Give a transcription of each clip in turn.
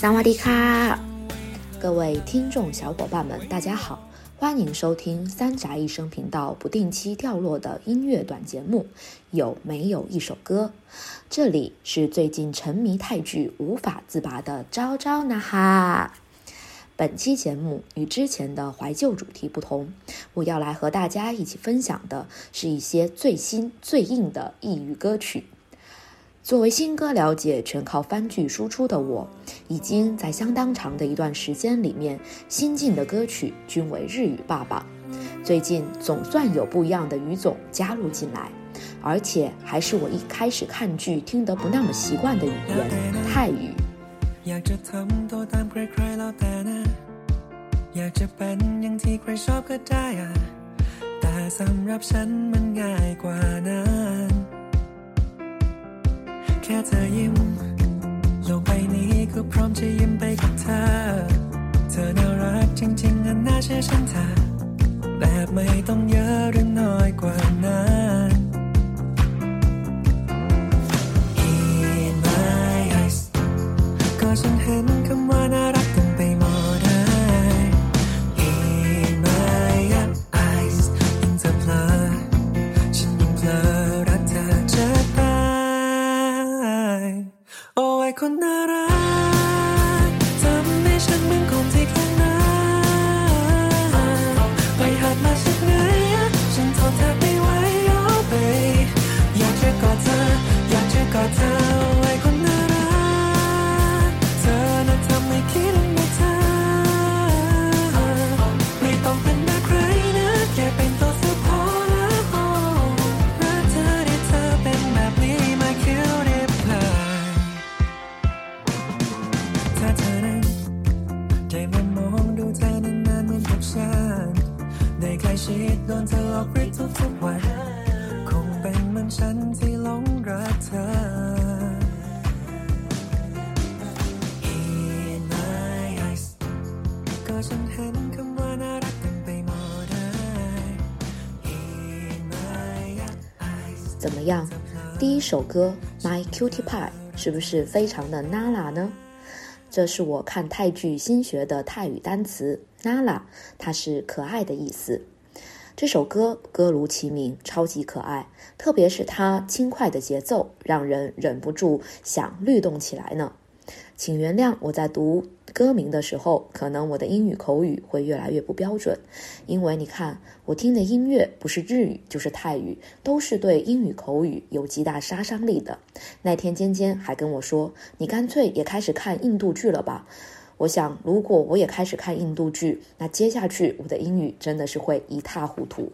萨瓦迪卡，各位听众小伙伴们，大家好，欢迎收听三宅一生频道不定期掉落的音乐短节目。有没有一首歌？这里是最近沉迷泰剧无法自拔的昭昭呐哈。本期节目与之前的怀旧主题不同，我要来和大家一起分享的是一些最新最硬的异域歌曲。作为新歌了解全靠番剧输出的我，已经在相当长的一段时间里面，新进的歌曲均为日语霸榜。最近总算有不一样的语种加入进来。而且还是我一开始看剧听得不那么习惯的语言——泰语。 แค่เธอยิ้ม โลกใบนี้ก็พร้อมจะยิ้มไปกับเธอ เธอน่ารักจริงๆอันน่าเชื่อฉันเธอแบบไม่ต้องเยอะ 一首歌《My Cutie Pie》是不是非常的 Nala 呢？这是我看泰剧新学的泰语单词 Nala，它是可爱的意思。这首歌歌如其名，超级可爱，特别是它轻快的节奏，让人忍不住想律动起来呢。请原谅我在读歌名的时候，可能我的英语口语会越来越不标准，因为你看，我听的音乐不是日语就是泰语，都是对英语口语有极大杀伤力的。那天尖尖还跟我说：“你干脆也开始看印度剧了吧？”我想，如果我也开始看印度剧，那接下去我的英语真的是会一塌糊涂。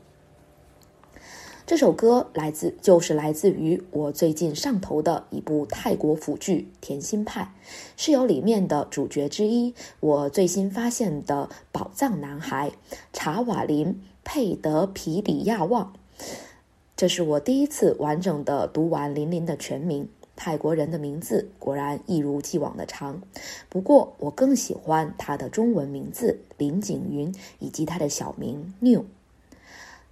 这首歌来自，就是来自于我最近上头的一部泰国腐剧《甜心派》，是由里面的主角之一，我最新发现的宝藏男孩查瓦林·佩德皮里亚旺。这是我第一次完整的读完林林的全名。泰国人的名字果然一如既往的长，不过我更喜欢他的中文名字林景云以及他的小名 New。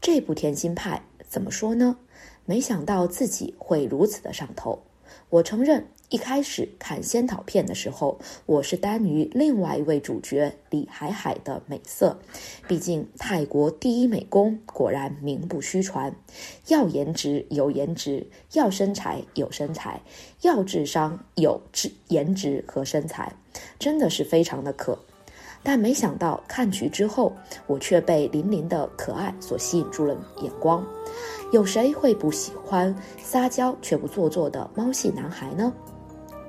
这部《甜心派》。怎么说呢？没想到自己会如此的上头。我承认，一开始看仙桃片的时候，我是耽于另外一位主角李海海的美色。毕竟泰国第一美工果然名不虚传，要颜值有颜值，要身材有身材，要智商有智颜值和身材，真的是非常的可。但没想到看剧之后，我却被林林的可爱所吸引住了眼光。有谁会不喜欢撒娇却不做作的猫系男孩呢？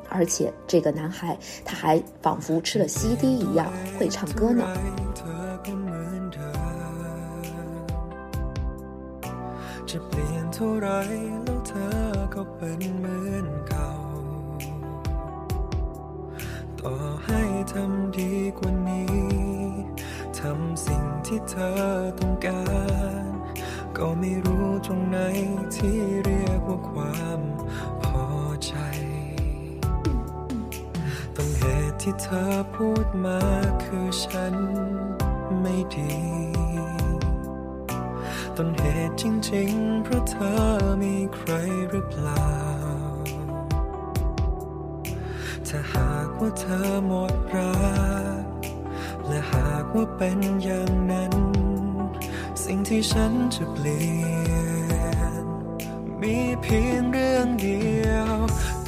而且这个男孩他还仿佛吃了 CD 一样会唱歌呢。 ทำดีกว่านี้ ทำสิ่งที่เธอต้องการ ก็ไม่รู้ตรงไหนที่เรียกว่าความพอใจ ต้นเหตุที่เธอพูดมาคือฉันไม่ดีต้นเหตุจริงๆ เพราะเธอมีใครหรือเปล่า ถ้าหากว่าเธอหมดรัก และหากว่าเป็นอย่างนั้น สิ่งที่ฉันจะเปลี่ยน มีเพียงเรื่องเดียว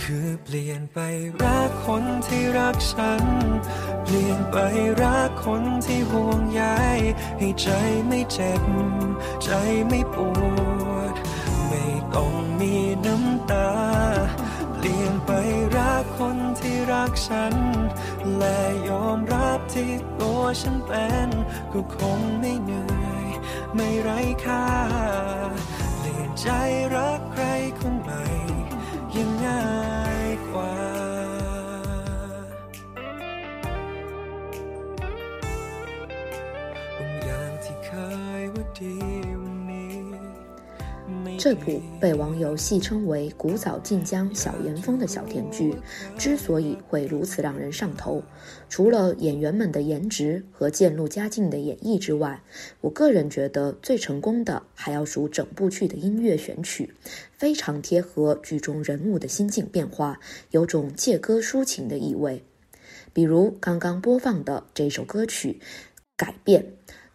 คือเปลี่ยนไปรักคนที่รักฉัน เปลี่ยนไปรักคนที่ห่วงใยให้ใจไม่เจ็บ ใจไม่ปวด ฉัน และยอมรับที่ตัวฉันเป็น ก็คงไม่เหนื่อย ไม่ไร้ค่าเปลี่ยนใจรักใครคนใหม่ ยังง่ายกว่าบางอย่างที่เคยว่าดีวันนี้ไม่ดี 这部被网友戏称为“古早晋江小岩峰”的小甜剧，之所以会如此让人上头，除了演员们的颜值和渐入佳境的演绎之外，我个人觉得最成功的还要数整部剧的音乐选曲，非常贴合剧中人物的心境变化，有种借歌抒情的意味。比如刚刚播放的这首歌曲《改变》。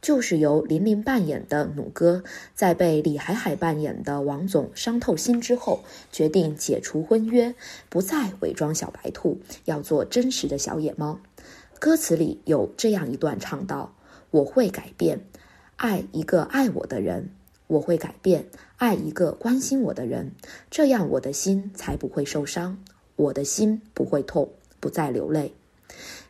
就是由林琳扮演的弩哥，在被李海海扮演的王总伤透心之后，决定解除婚约，不再伪装小白兔，要做真实的小野猫。歌词里有这样一段唱道：“我会改变，爱一个爱我的人；我会改变，爱一个关心我的人，这样我的心才不会受伤，我的心不会痛，不再流泪。”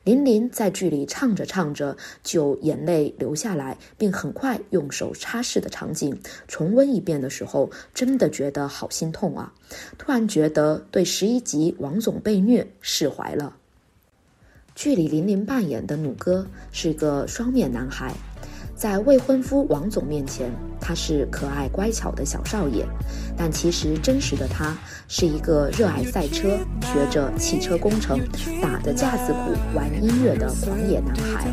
林林在剧里唱着唱着就眼泪流下来，并很快用手擦拭的场景，重温一遍的时候，真的觉得好心痛啊！突然觉得对十一集王总被虐释怀了。剧里林林扮演的弩哥是个双面男孩。在未婚夫王总面前，他是可爱乖巧的小少爷，但其实真实的他是一个热爱赛车、学着汽车工程、打着架子鼓玩音乐的狂野男孩。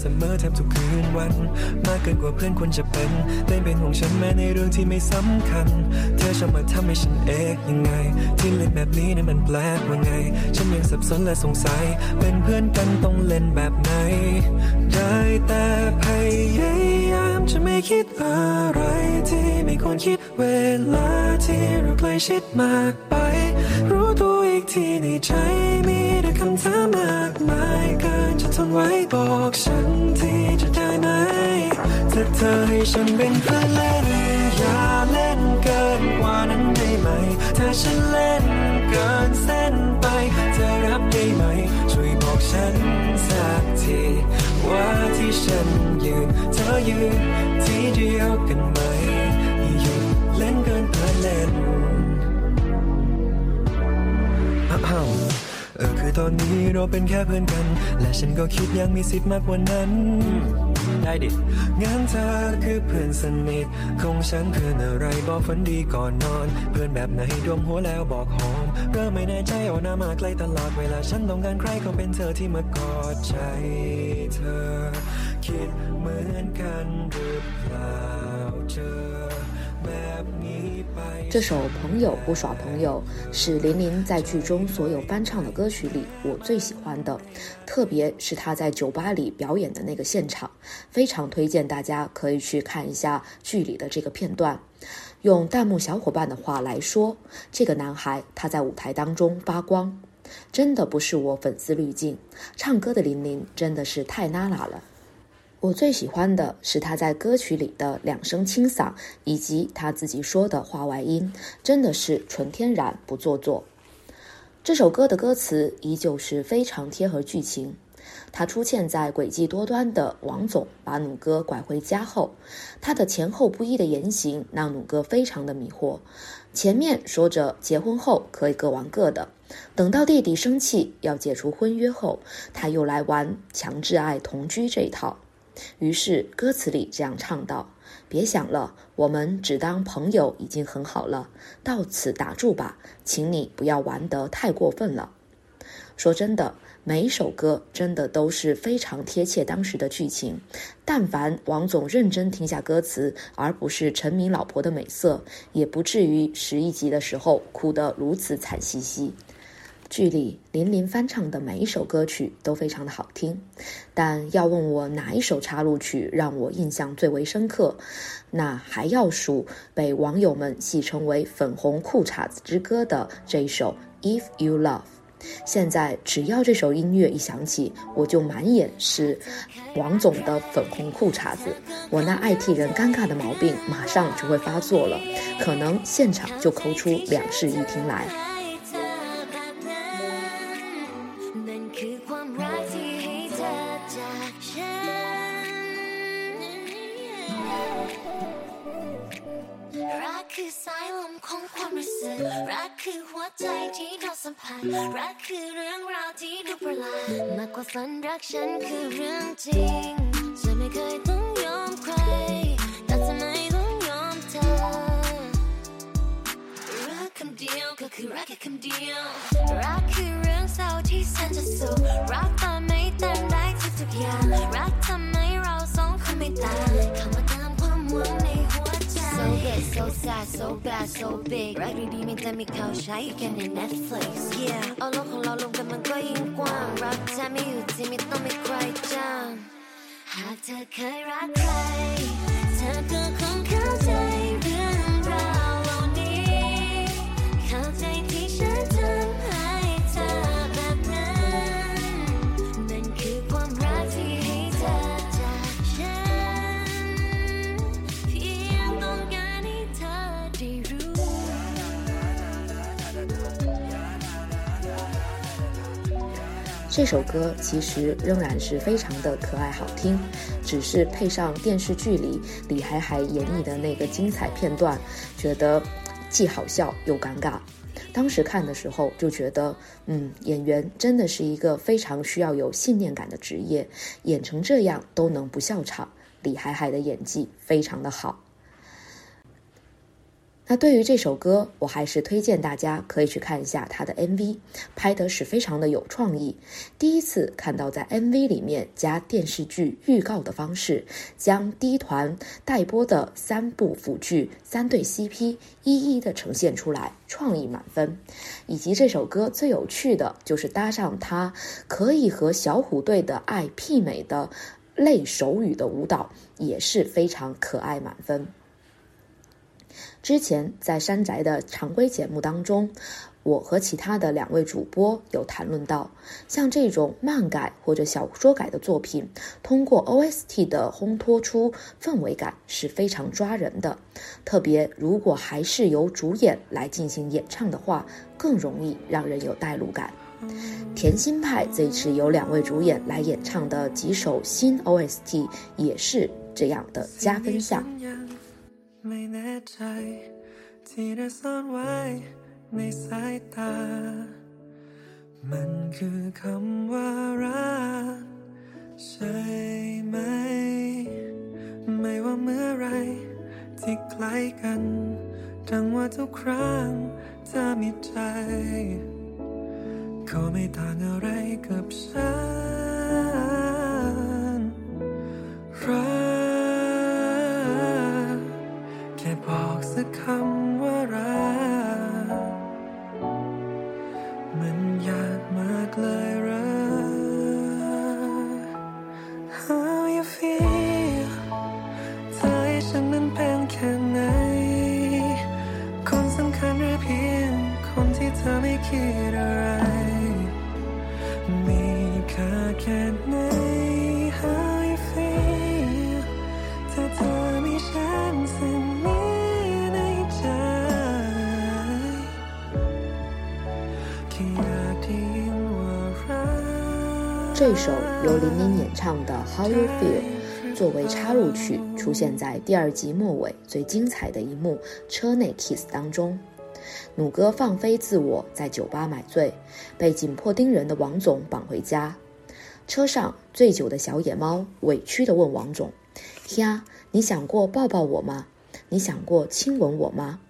เสมอแทบทุกคืนวัน มากเกินกว่าเพื่อนควรจะเป็นเล่นเป็นห่วงฉันแม้ในเรื่องที่ไม่สำคัญ เธอชอบมาทำให้ฉันเอ๊ะยังไง ที่เล่นแบบนี้นี่มันแปลกว่าไง ฉันยังสับสนและสงสัย เป็นเพื่อนกันต้องเล่นแบบไหน ได้แต่พยายามจะไม่คิดอะไรที่ไม่ควรคิดเวลาที่เราใกล้ชิดมากไป รู้ตัวอีกทีในใจมีแต่คำถามมากมายเกินจะทนไว้บอกฉันที่จะได้ไหมถ้าเธอให้ฉันเป็นเพื่อนเล่นอย่าเล่นเกินกว่านั้นได้ไหมถ้าฉันเล่นเกินเส้นไปเธอรับได้ไหม ช่วยบอกฉันสักทีว่าที่ฉันยืนเธอยืนที่เดียวกันไหมหยุดเล่นเกินเพื่อเล่น เออคือตอนนี้เราเป็นแค่เพื่อนกัน และฉันก็คิดยังมีสิทธิ์มากกว่านั้น ได้ดิงั้นเธอคือเพื่อนสนิทของฉันเพื่อนอะไรบอกฝันดีก่อนนอน เพื่อนแบบไหนดมหัวแล้วบอกหอมเริ่มไม่แน่ใจเอาหน้ามาใกล้ตลอดเวลาฉันต้องการใครก็เป็นเธอที่มากอดใจเธอ คิดเหมือนกันหรือเปล่าเจอแบบนี้ไป 这首《朋友不耍朋友》是林琳在剧中所有翻唱的歌曲里我最喜欢的，特别是他在酒吧里表演的那个现场，非常推荐大家可以去看一下剧里的这个片段。用弹幕小伙伴的话来说，这个男孩他在舞台当中发光，真的不是我粉丝滤镜，唱歌的林琳真的是太娜拉了。我最喜欢的是他在歌曲里的两声清嗓，以及他自己说的话外音，真的是纯天然不做作。这首歌的歌词依旧是非常贴合剧情。他出现在诡计多端的王总把努哥拐回家后，他的前后不一的言行让努哥非常的迷惑。前面说着结婚后可以各玩各的，等到弟弟生气要解除婚约后，他又来玩强制爱同居这一套。于是歌词里这样唱道：“别想了，我们只当朋友已经很好了，到此打住吧，请你不要玩得太过分了。”说真的。每一首歌真的都是非常贴切当时的剧情。但凡王总认真听下歌词，而不是沉迷老婆的美色，也不至于十一集的时候哭得如此惨兮兮。剧里林林翻唱的每一首歌曲都非常的好听，但要问我哪一首插入曲让我印象最为深刻，那还要数被网友们戏称为“粉红裤衩子之歌”的这一首《If You Love》。现在只要这首音乐一响起，我就满眼是王总的粉红裤衩子，我那爱替人尴尬的毛病马上就会发作了，可能现场就抠出两室一厅来。 ความรู้สึกรักคือหัวใจที่เราสัมผัสรักคือเรื่องราวที่ดูประหลาดมากกว่าฝันรักฉันคือเรื่องจริงฉันไม่เคยต้องยอมใครแต่ทำไมต้องยอมเธอรักคำเดียวก็คือรักแค่คำเดียวรักคือเรื่องเศร้าที่แสนจะสุขรักตอนไม่เต็มได้ทุกๆอย่างรักทำให้เราสองคนไม่ต่าง It's so sad, so bad, so big รักดีๆมีแต่มีข่าใช้แค่ใน Netflix Yeah เอาโลกของเราลงกันมันก็ยิ่งกว้างรักแท้ไม่อยู่ที่ไม่ต้องมีใครจ้างหากเธอเคยรักใครเธอก็ 这首歌其实仍然是非常的可爱好听，只是配上电视剧里李海海演绎的那个精彩片段，觉得既好笑又尴尬。当时看的时候就觉得，嗯，演员真的是一个非常需要有信念感的职业，演成这样都能不笑场。李海海的演技非常的好。那对于这首歌，我还是推荐大家可以去看一下它的 MV，拍的是非常的有创意。第一次看到在 MV 里面加电视剧预告的方式，将第一团待播的三部腐剧、三对 CP 一一的呈现出来，创意满分。以及这首歌最有趣的就是搭上它可以和小虎队的爱媲美的类手语的舞蹈，也是非常可爱满分。之前在山宅的常规节目当中，我和其他的两位主播有谈论到，像这种漫改或者小说改的作品，通过 OST 的烘托出氛围感是非常抓人的。特别如果还是由主演来进行演唱的话，更容易让人有代入感。甜心派这一次由两位主演来演唱的几首新 OST，也是这样的加分项。 ไม่แน่ใจ ที่ได้ซ่อนไว้ในสายตา มันคือคำว่ารักใช่ไหม ไม่ว่าเมื่อไร ที่ใกล้กันจังว่าทุกครั้งเธอมีใจก็ไม่ต่างอะไรกับฉัน 这首由林林演唱的《How You Feel》作为插入曲，出现在第二集末尾最精彩的一幕车内 kiss 当中。弩哥放飞自我，在酒吧买醉，被紧迫盯人的王总绑回家。车上醉酒的小野猫委屈地问王总：“呀，你想过抱抱我吗？你想过亲吻我吗？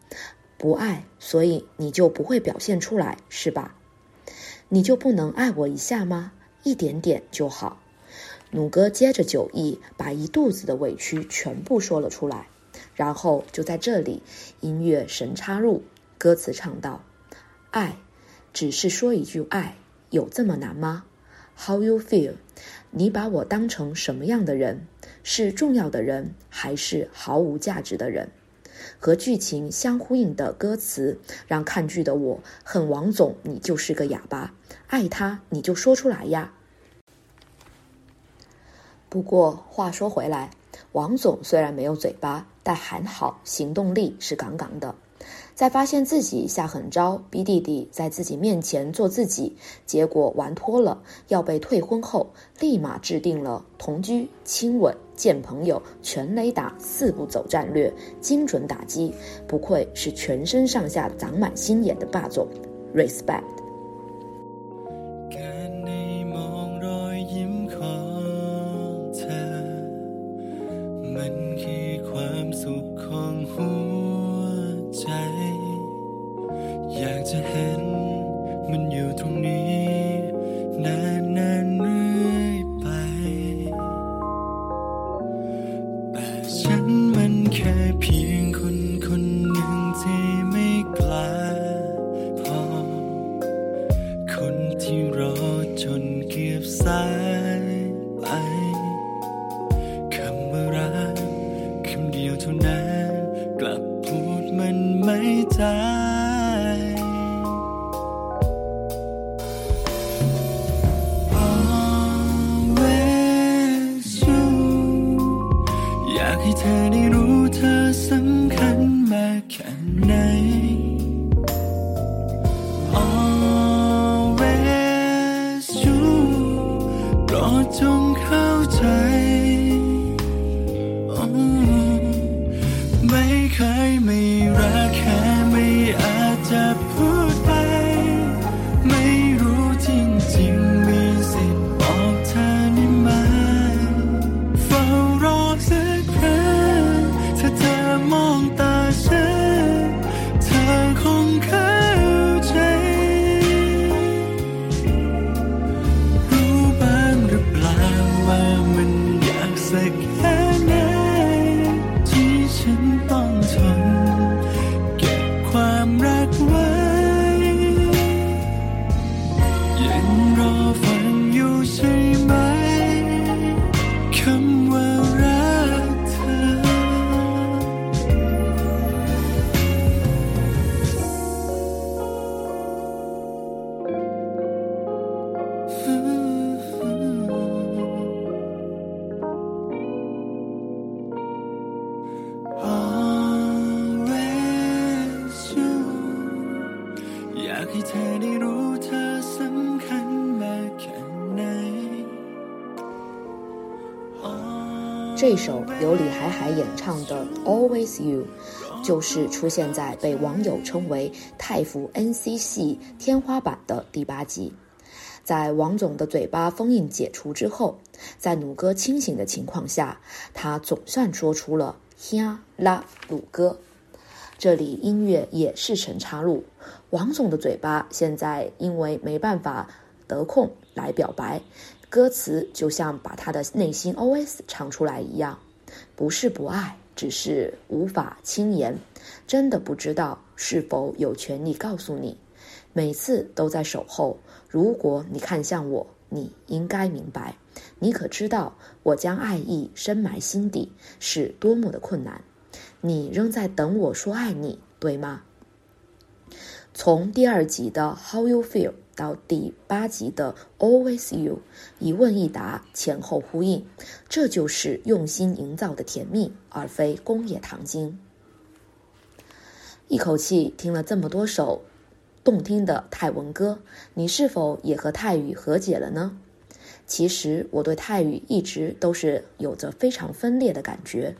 不爱，所以你就不会表现出来，是吧？你就不能爱我一下吗？一点点就好。”努哥接着酒意，把一肚子的委屈全部说了出来。然后就在这里，音乐神插入，歌词唱道：“爱，只是说一句爱，有这么难吗？How you feel？你把我当成什么样的人？是重要的人，还是毫无价值的人？”和剧情相呼应的歌词，让看剧的我恨王总，你就是个哑巴。爱他，你就说出来呀。不过话说回来，王总虽然没有嘴巴，但还好行动力是杠杠的。在发现自己下狠招，逼弟弟在自己面前做自己，结果玩脱了，要被退婚后，立马制定了同居、亲吻、见朋友、全雷打四步走战略，精准打击。不愧是全身上下长满心眼的霸总，respect。由李海海演唱的《Always You》，就是出现在被网友称为“泰服 NC 系天花板”的第八集。在王总的嘴巴封印解除之后，在弩哥清醒的情况下，他总算说出了“呀啦鲁哥”。这里音乐也是神插入，王总的嘴巴现在因为没办法得空来表白。歌词就像把他的内心 OS 唱出来一样，不是不爱，只是无法轻言。真的不知道是否有权利告诉你，每次都在守候。如果你看向我，你应该明白。你可知道我将爱意深埋心底是多么的困难？你仍在等我说爱你，对吗？从第二集的 How You Feel。到第八集的 Always You，一问一答，前后呼应，这就是用心营造的甜蜜，而非工业糖精。一口气听了这么多首动听的泰文歌，你是否也和泰语和解了呢？其实我对泰语一直都是有着非常分裂的感觉，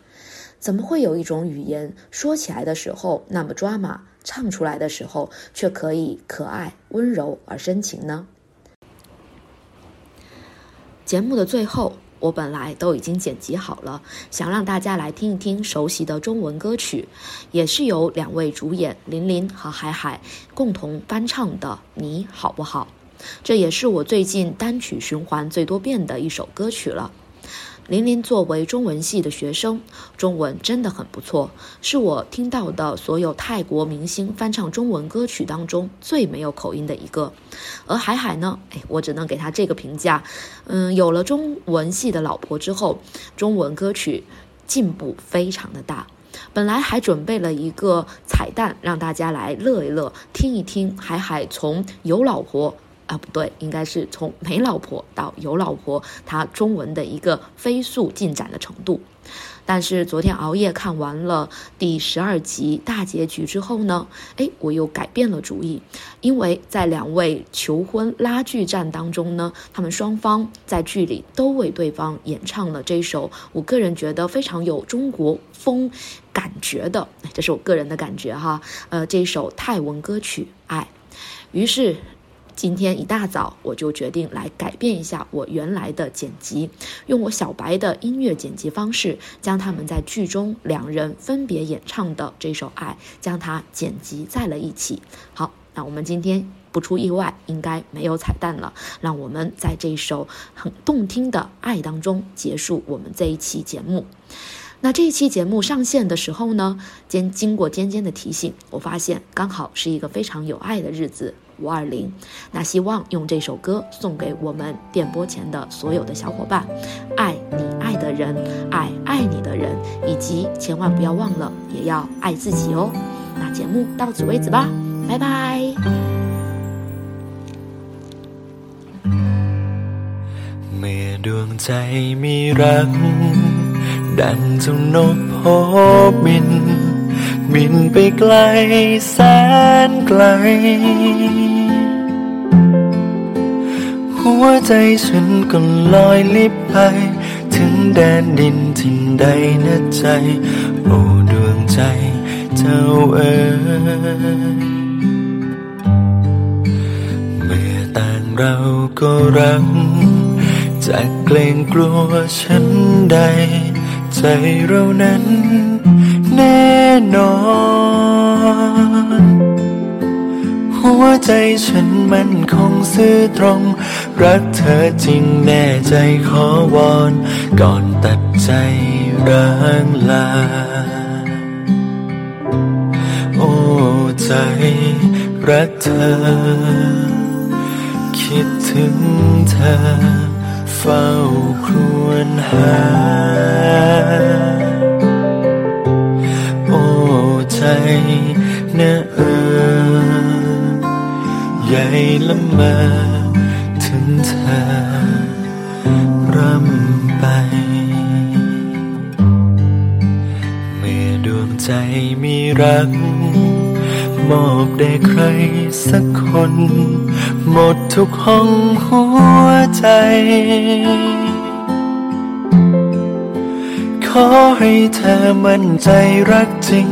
怎么会有一种语言说起来的时候那么抓马？唱出来的时候，却可以可爱、温柔而深情呢。节目的最后，我本来都已经剪辑好了，想让大家来听一听熟悉的中文歌曲，也是由两位主演林林和海海共同翻唱的《你好不好》，这也是我最近单曲循环最多遍的一首歌曲了。林林作为中文系的学生，中文真的很不错，是我听到的所有泰国明星翻唱中文歌曲当中最没有口音的一个。而海海呢，哎，我只能给他这个评价，嗯，有了中文系的老婆之后，中文歌曲进步非常的大。本来还准备了一个彩蛋，让大家来乐一乐，听一听海海从有老婆。啊，不对，应该是从没老婆到有老婆，他中文的一个飞速进展的程度。但是昨天熬夜看完了第十二集大结局之后呢，哎，我又改变了主意，因为在两位求婚拉锯战当中呢，他们双方在剧里都为对方演唱了这首我个人觉得非常有中国风感觉的，这是我个人的感觉哈，呃，这首泰文歌曲《爱》，于是。今天一大早，我就决定来改变一下我原来的剪辑，用我小白的音乐剪辑方式，将他们在剧中两人分别演唱的这首《爱》，将它剪辑在了一起。好，那我们今天不出意外，应该没有彩蛋了。让我们在这首很动听的《爱》当中结束我们这一期节目。那这一期节目上线的时候呢，经经过尖尖的提醒，我发现刚好是一个非常有爱的日子。五二零，那希望用这首歌送给我们电波前的所有的小伙伴，爱你爱的人，爱爱你的人，以及千万不要忘了也要爱自己哦。那节目到此为止吧，拜拜。 บินไปไกลแสนไกล หัวใจฉันก็ลอยลิบไป ถึงแดนดินที่ใดนะใจ โอ้ดวงใจเจ้าเอ๋ยเมื่อต่างเราก็รักจะเกรงกลัวฉันใด ใจเรานั้น แน่นอน หัวใจฉันมันคงซื่อตรง รักเธอจริงแน่ใจขอวอน ก่อนตัดใจร้างลา โอ้ใจรักเธอ คิดถึงเธอ เฝ้าครวญหา นะเออใหญ่ละมอถึงเธอร่ำไป เมื่อดวงใจมีรัก มอบได้ใครสักคน หมดทุกห้องหัวใจขอให้เธอมั่นใจรักจริง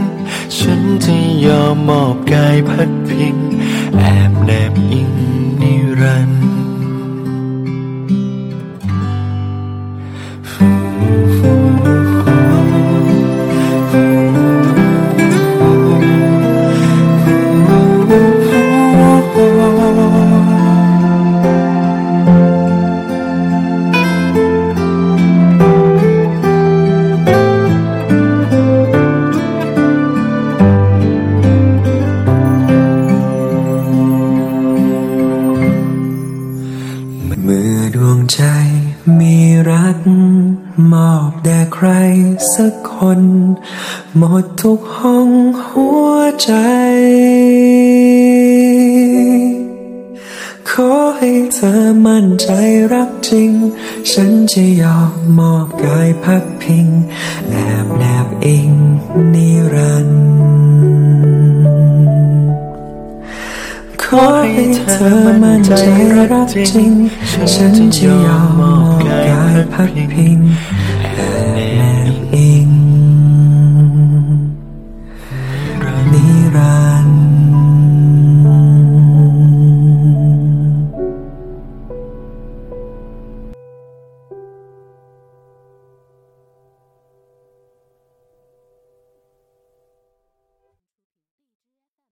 ฉันจะยอมมอบกายพัดพิง แอบแนบอิงนิรันดร์ ดทุกห้องหัวใจ ขอให้เธอมั่นใจรักจริง ฉันจะยอมมอบกายพักพิง แอบแนบอิงนิรันดร์ขอให้เธอมั่นใจรักจริง ฉันจะยอมมอบกายพักพิง